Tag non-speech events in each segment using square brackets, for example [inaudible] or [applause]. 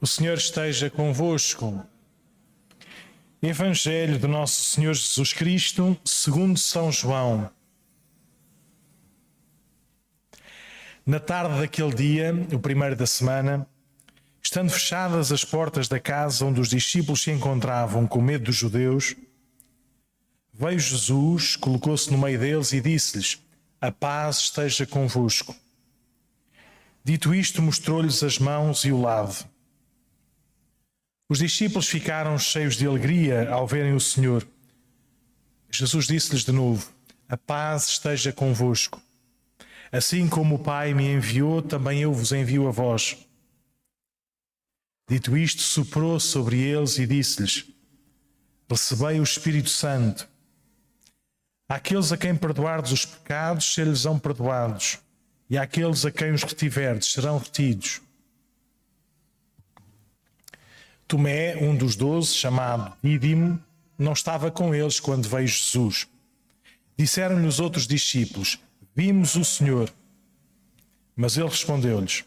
O Senhor esteja convosco. Evangelho do nosso Senhor Jesus Cristo, segundo São João. Na tarde daquele dia, o primeiro da semana, estando fechadas as portas da casa onde os discípulos se encontravam com medo dos judeus, veio Jesus, colocou-se no meio deles e disse-lhes: A paz esteja convosco. Dito isto, mostrou-lhes as mãos e o lado. Os discípulos ficaram cheios de alegria ao verem o Senhor. Jesus disse-lhes de novo: A paz esteja convosco. Assim como o Pai me enviou, também eu vos envio a vós. Dito isto, soprou sobre eles e disse-lhes: Recebei o Espírito Santo. Àqueles a quem perdoardes os pecados, ser-lhes-ão perdoados, e àqueles a quem os retiverdes, serão retidos. Tomé, um dos doze, chamado Dídimo, não estava com eles quando veio Jesus. Disseram-lhe os outros discípulos: Vimos o Senhor. Mas ele respondeu-lhes: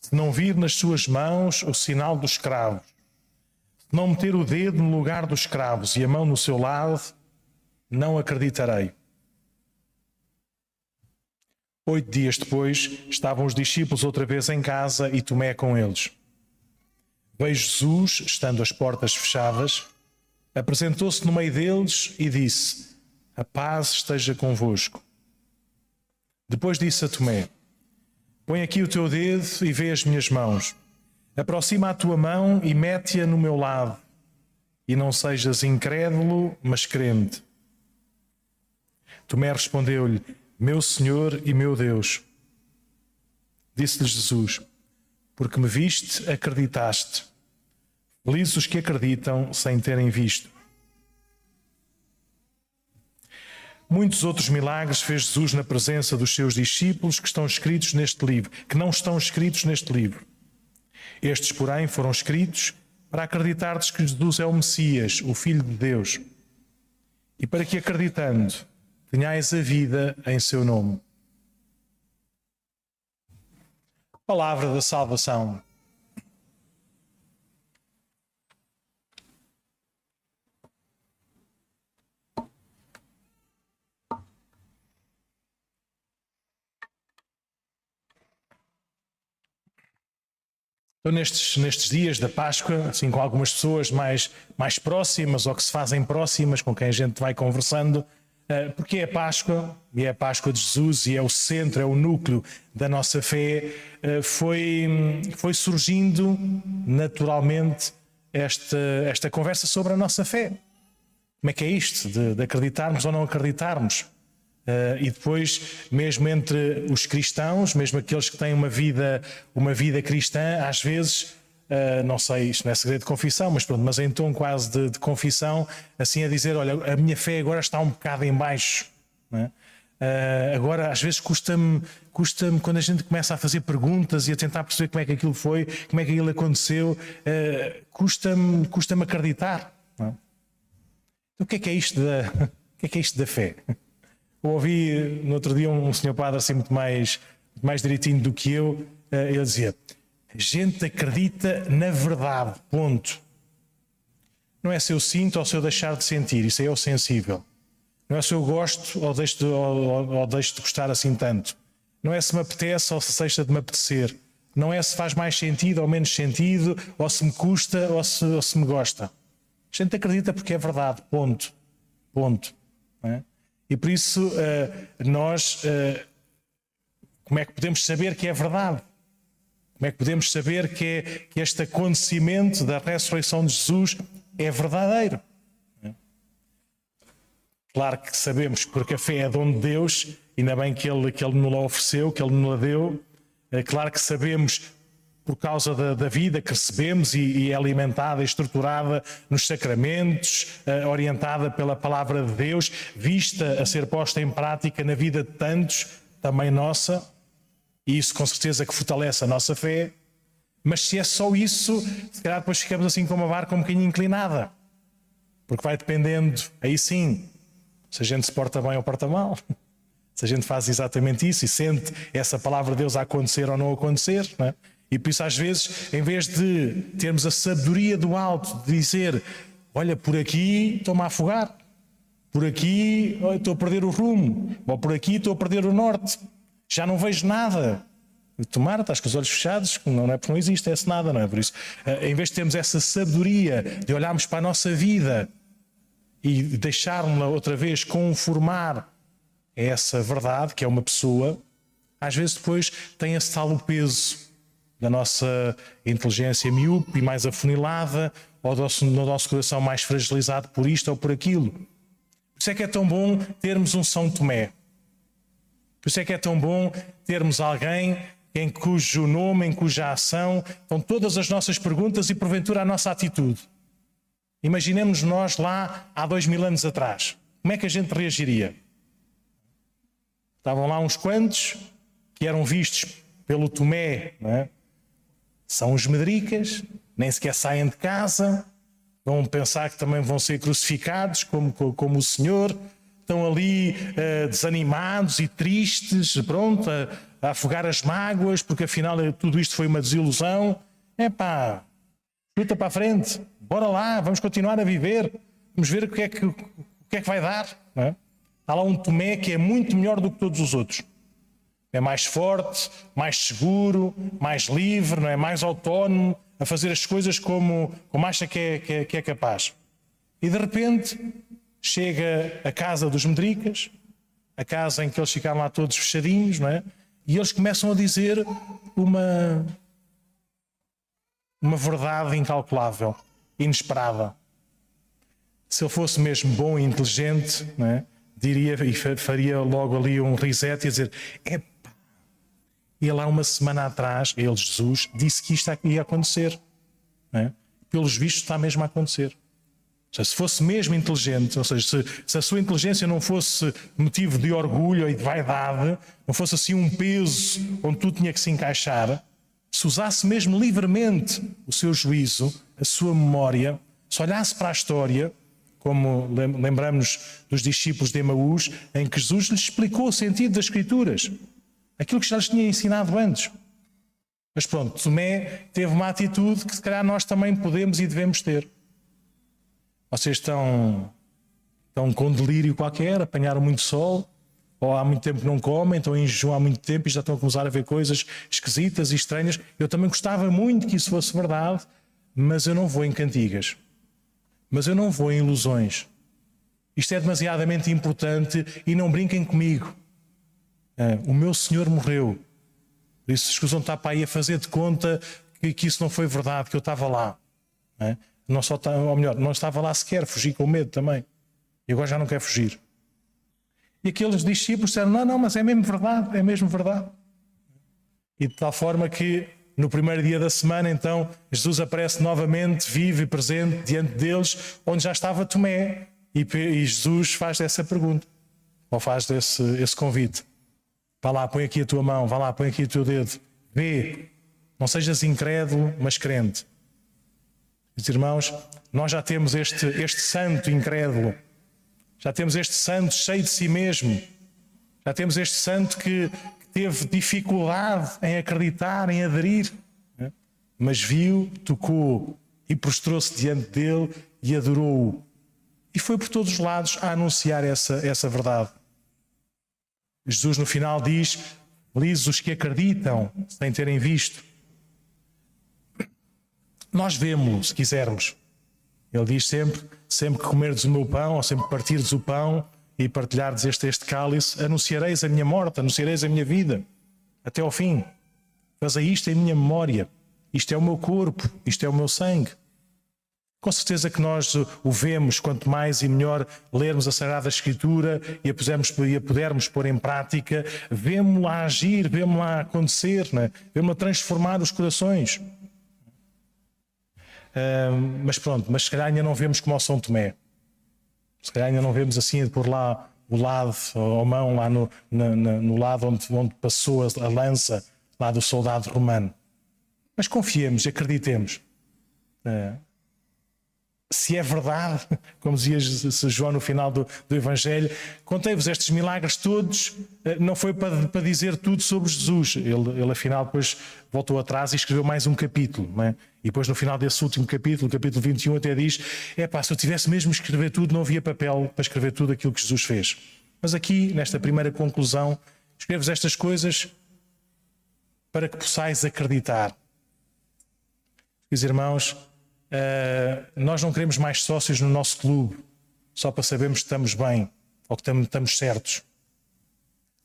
Se não vir nas suas mãos o sinal dos cravos, se não meter o dedo no lugar dos cravos e a mão no seu lado, não acreditarei. Oito dias depois, estavam os discípulos outra vez em casa e Tomé com eles. Veio Jesus, estando as portas fechadas, apresentou-se no meio deles e disse: A paz esteja convosco. Depois disse a Tomé: Põe aqui o teu dedo e vê as minhas mãos. Aproxima a tua mão e mete-a no meu lado. E não sejas incrédulo, mas crente. Tomé respondeu-lhe: Meu Senhor e meu Deus. Disse-lhe Jesus: Porque me viste, acreditaste. Felizes os que acreditam sem terem visto. Muitos outros milagres fez Jesus na presença dos seus discípulos que estão escritos neste livro, que não estão escritos neste livro. Estes, porém, foram escritos para acreditardes que Jesus é o Messias, o Filho de Deus, e para que acreditando tenhais a vida em seu nome. Palavra da salvação. Então, nestes, nestes dias da Páscoa, assim, com algumas pessoas mais, mais próximas ou que se fazem próximas, com quem a gente vai conversando, porque é a Páscoa, e é a Páscoa de Jesus, e é o centro, é o núcleo da nossa fé, uh, foi, foi surgindo naturalmente esta, esta conversa sobre a nossa fé. Como é que é isto, de, de acreditarmos ou não acreditarmos? Uh, e depois, mesmo entre os cristãos, mesmo aqueles que têm uma vida, uma vida cristã, às vezes, uh, não sei, isto não é segredo de confissão, mas pronto, mas em tom quase de, de confissão, assim a dizer: olha, a minha fé agora está um bocado em baixo. É? Uh, agora, às vezes, custa-me, custa-me quando a gente começa a fazer perguntas e a tentar perceber como é que aquilo foi, como é que aquilo aconteceu, custa-me, custa-me acreditar. É? Então, o que é que é isto da, [laughs] o que é que é isto da fé? Eu ouvi no outro dia um senhor padre assim muito mais, mais direitinho do que eu, ele dizia: a gente acredita na verdade, ponto. Não é se eu sinto ou se eu deixar de sentir, isso aí é o sensível. Não é se eu gosto ou deixo de, ou, ou deixo de gostar assim tanto. Não é se me apetece ou se deixa de me apetecer. Não é se faz mais sentido ou menos sentido, ou se me custa ou se, ou se me gosta. A gente acredita porque é verdade, ponto. Ponto. É? E por isso uh, nós, uh, como é que podemos saber que é verdade? Como é que podemos saber que, é, que este acontecimento da ressurreição de Jesus é verdadeiro? Claro que sabemos, porque a fé é dom de Deus, ainda bem que Ele, que ele nos a ofereceu, que Ele nos a deu. É claro que sabemos por causa da, da vida que recebemos e, e, é alimentada estruturada nos sacramentos, uh, orientada pela palavra de Deus, vista a ser posta em prática na vida de tantos, também nossa, e isso com certeza que fortalece a nossa fé. Mas se é só isso, se calhar depois ficamos assim com uma barca um bocadinho inclinada, porque vai dependendo, aí sim, se a gente se porta bem ou porta mal. [laughs] Se a gente faz exatamente isso e sente essa palavra de Deus a acontecer ou não acontecer, não é? E por isso, às vezes, em vez de termos a sabedoria do alto de dizer: Olha, por aqui estou-me a afogar, por aqui estou a perder o rumo, ou por aqui estou a perder o norte, já não vejo nada. Tomara, estás com os olhos fechados, não é porque não existe esse nada, não é por isso. Eh, em vez de termos essa sabedoria de olharmos para a nossa vida e deixarmos-la outra vez conformar a essa verdade, que é uma pessoa, às vezes depois tem esse tal peso da nossa inteligência miúpe e mais afunilada, ou do nosso, nosso coração mais fragilizado por isto ou por aquilo. Por isso é que é tão bom termos um São Tomé. Por isso é que é tão bom termos alguém em cujo nome, em cuja ação estão todas as nossas perguntas e porventura a nossa atitude. Imaginemos nós lá há dois mil anos atrás. Como é que a gente reagiria? Estavam lá uns quantos que eram vistos pelo Tomé, é? são os medricas, nem sequer saem de casa, vão pensar que também vão ser crucificados como, como o Senhor, estão ali uh, desanimados e tristes, pronto, a, a, afogar as mágoas, porque afinal eh, tudo isto foi uma desilusão. É pá, luta para a frente, bora lá, vamos continuar a viver, vamos ver o que é que, o que, é que vai dar. Não é? Há lá um Tomé que é muito melhor do que todos os outros. É mais forte, mais seguro, mais livre, não é? mais autónomo, a fazer as coisas como, como acha que é, que é, que é capaz. E de repente chega a casa dos Medricas, a casa em que eles ficaram lá todos fechadinhos, não é? E eles começam a dizer uma, uma verdade incalculável, inesperada. Se ele fosse mesmo bom e inteligente, não é? diria e faria logo ali um reset e dizer: é ele há uma semana atrás, ele, Jesus, disse que isto ia acontecer. É? Pelos vistos, está mesmo a acontecer. Se fosse mesmo inteligente, ou seja, se, se, a sua inteligência não fosse motivo de orgulho e de vaidade, não fosse assim um peso onde tudo tinha que se encaixar, se usasse mesmo livremente o seu juízo, a sua memória, se olhasse para a história, como lembramos dos discípulos de Emaús, em que Jesus lhes explicou o sentido das Escrituras, aquilo que já lhes tinha ensinado antes. Mas pronto, Tomé teve uma atitude que se calhar nós também podemos e devemos ter. Vocês estão, estão com delírio qualquer, apanharam muito sol, ou há muito tempo que não comem, estão em jejum há muito tempo e já estão a começar a ver coisas esquisitas e estranhas. Eu também gostava muito que isso fosse verdade, mas eu não vou em cantigas. Mas eu não vou em ilusões. Isto é demasiadamente importante e não brinquem comigo. Ah, o meu Senhor morreu. Por isso, escusam estar para aí a fazer de conta que, que isso não foi verdade, que eu estava lá. Não só está, ou melhor, não estava lá sequer, fugi com medo também. E agora já não quer fugir. E aqueles discípulos disseram: Não, não, mas é mesmo verdade, é mesmo verdade. E de tal forma que no primeiro dia da semana, então, Jesus aparece novamente, vivo e presente diante deles, onde já estava Tomé. E, e Jesus faz essa pergunta, ou faz esse, esse convite. Vá lá, põe aqui a tua mão, vá lá, põe aqui o teu dedo. Vê, não sejas incrédulo, mas crente. Meus irmãos, nós já temos este, este santo incrédulo, já temos este santo cheio de si mesmo, já temos este santo que, que teve dificuldade em acreditar, em aderir, né? mas viu, tocou e prostrou-se diante dele e adorou-o. E foi por todos os lados a anunciar essa, essa verdade. Jesus no final diz: Felizes os que acreditam sem terem visto. Nós vemos, se quisermos. Ele diz sempre: sempre que comerdes o meu pão, ou sempre que partirdes o pão e partilhardes este, este cálice, anunciareis a minha morte, anunciareis a minha vida até ao fim. Fazei isto em minha memória. Isto é o meu corpo, isto é o meu sangue. Com certeza que nós o vemos, quanto mais e melhor lermos a Sagrada Escritura e a, pusermos, e a pudermos pôr em prática, vemos-la agir, vemos-la acontecer, né? vemos-la transformar os corações mas pronto, mas se calhar ainda não vemos como ao São Tomé. Se calhar ainda não vemos assim por lá o lado, a mão lá no, no, lado onde, onde passou a, a lança lá do soldado romano. Mas confiemos, acreditemos. Uh, se é verdade, [laughs] como dizia João no final do, do Evangelho, contei-vos estes milagres todos, eh, não foi para, para dizer tudo sobre Jesus. Ele, ele, afinal, depois voltou atrás e escreveu mais um capítulo. É? E depois, no final desse último capítulo, capítulo 21, até diz: é pá, se eu tivesse mesmo escrever tudo, não havia papel para escrever tudo aquilo que Jesus fez. Mas aqui, nesta primeira conclusão, escrevo-vos estas coisas para que possais acreditar. Meus irmãos, Uh, nós não queremos mais sócios no nosso clube só para sabermos que estamos bem ou que estamos certos.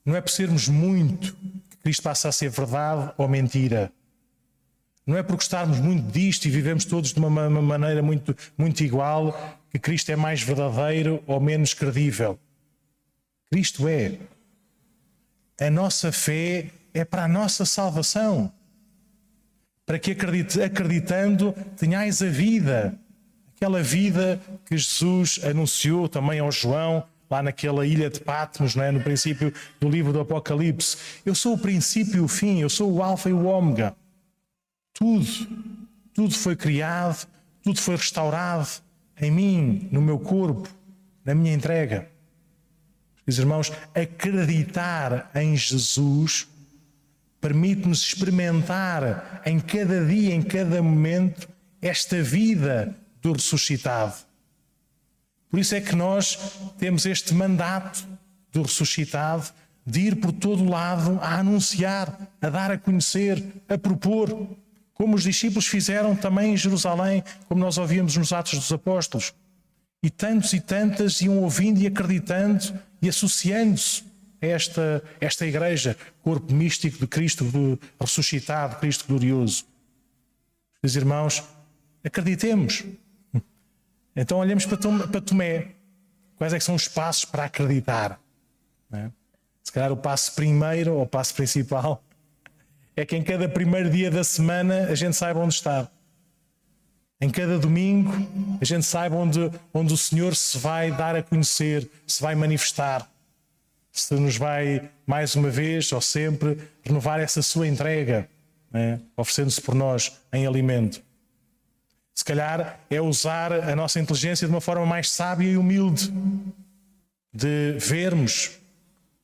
Não é por sermos muito que Cristo passa a ser verdade ou mentira. Não é por gostarmos muito disto e vivemos todos de uma, uma maneira muito, muito igual que Cristo é mais verdadeiro ou menos credível. Cristo é. A nossa fé é para a nossa salvação para que acreditando tenhais a vida, aquela vida que Jesus anunciou também ao João, lá naquela ilha de Patmos, é? no princípio do livro do Apocalipse. Eu sou o princípio e o fim, eu sou o Alfa e o Ômega. Tudo, tudo foi criado, tudo foi restaurado em mim, no meu corpo, na minha entrega. Meus irmãos, acreditar em Jesus permite-nos experimentar em cada dia, em cada momento, esta vida do ressuscitado. Por isso é que nós temos este mandato do ressuscitado de ir por todo lado a anunciar, a dar a conhecer, a propor, como os discípulos fizeram também em Jerusalém, como nós ouvíamos nos Atos dos Apóstolos. E tantos e tantas iam ouvindo e acreditando e associando-se esta, esta igreja, corpo místico de Cristo ressuscitado, Cristo glorioso. Meus irmãos, acreditemos. Então olhemos para Tomé. Quais é que são os passos para acreditar? É? Se calhar o passo primeiro, ou o passo principal, [laughs] é que em cada primeiro dia da semana a gente saiba onde está. Em cada domingo a gente saiba onde, onde o Senhor se vai dar a conhecer, se vai manifestar se nos vai, mais uma vez ou sempre, renovar essa sua entrega, né? oferecendo-se por nós em alimento. Se calhar é usar a nossa inteligência de uma forma mais sábia e humilde, de vermos,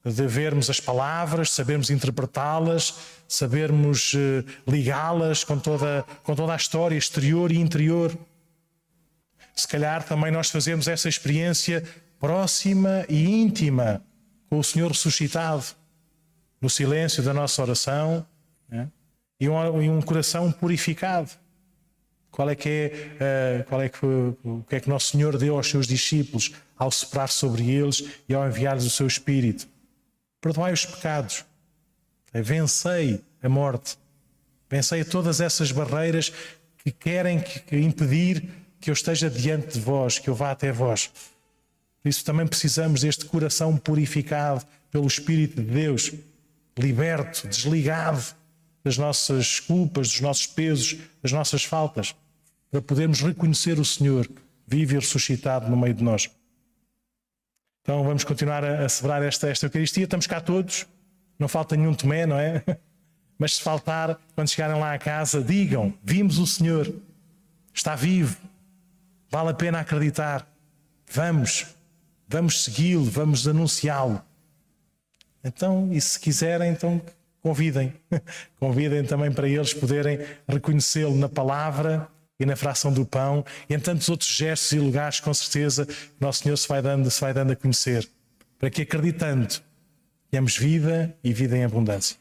de vermos as palavras, sabermos interpretá-las, sabermos uh, ligá-las com toda, com toda a história exterior e interior. Se calhar também nós fazemos essa experiência próxima e íntima com o Senhor ressuscitado, no silêncio da nossa oração né? e, um, e, um, coração purificado. Qual é que é, uh, qual é que, o que é que nosso Senhor deu aos seus discípulos ao soprar sobre eles e ao enviar-lhes o seu Espírito? Perdoai os pecados, é, vencei a morte, vencei todas essas barreiras que querem que, que impedir que eu esteja diante de vós, que eu vá até vós. Por isso também precisamos deste coração purificado pelo Espírito de Deus, liberto, desligado das nossas culpas, dos nossos pesos, das nossas faltas, para podermos reconhecer o Senhor vivo e ressuscitado no meio de nós. Então vamos continuar a, celebrar esta, esta Eucaristia. Estamos cá todos, não falta nenhum Tomé, não é? [laughs] Mas se faltar, quando chegarem lá à casa, digam: Vimos o Senhor, está vivo, vale a pena acreditar. Vamos, vamos segui-lo, vamos anunciá-lo. Então, e se quiserem, então convidem. [laughs] convidem também para eles poderem reconhecê-lo na palavra e na fração do pão e em tantos outros gestos e lugares, com certeza, Nosso Senhor se vai dando, se vai dando a conhecer. Para que acreditando, tenhamos vida e vida em abundância.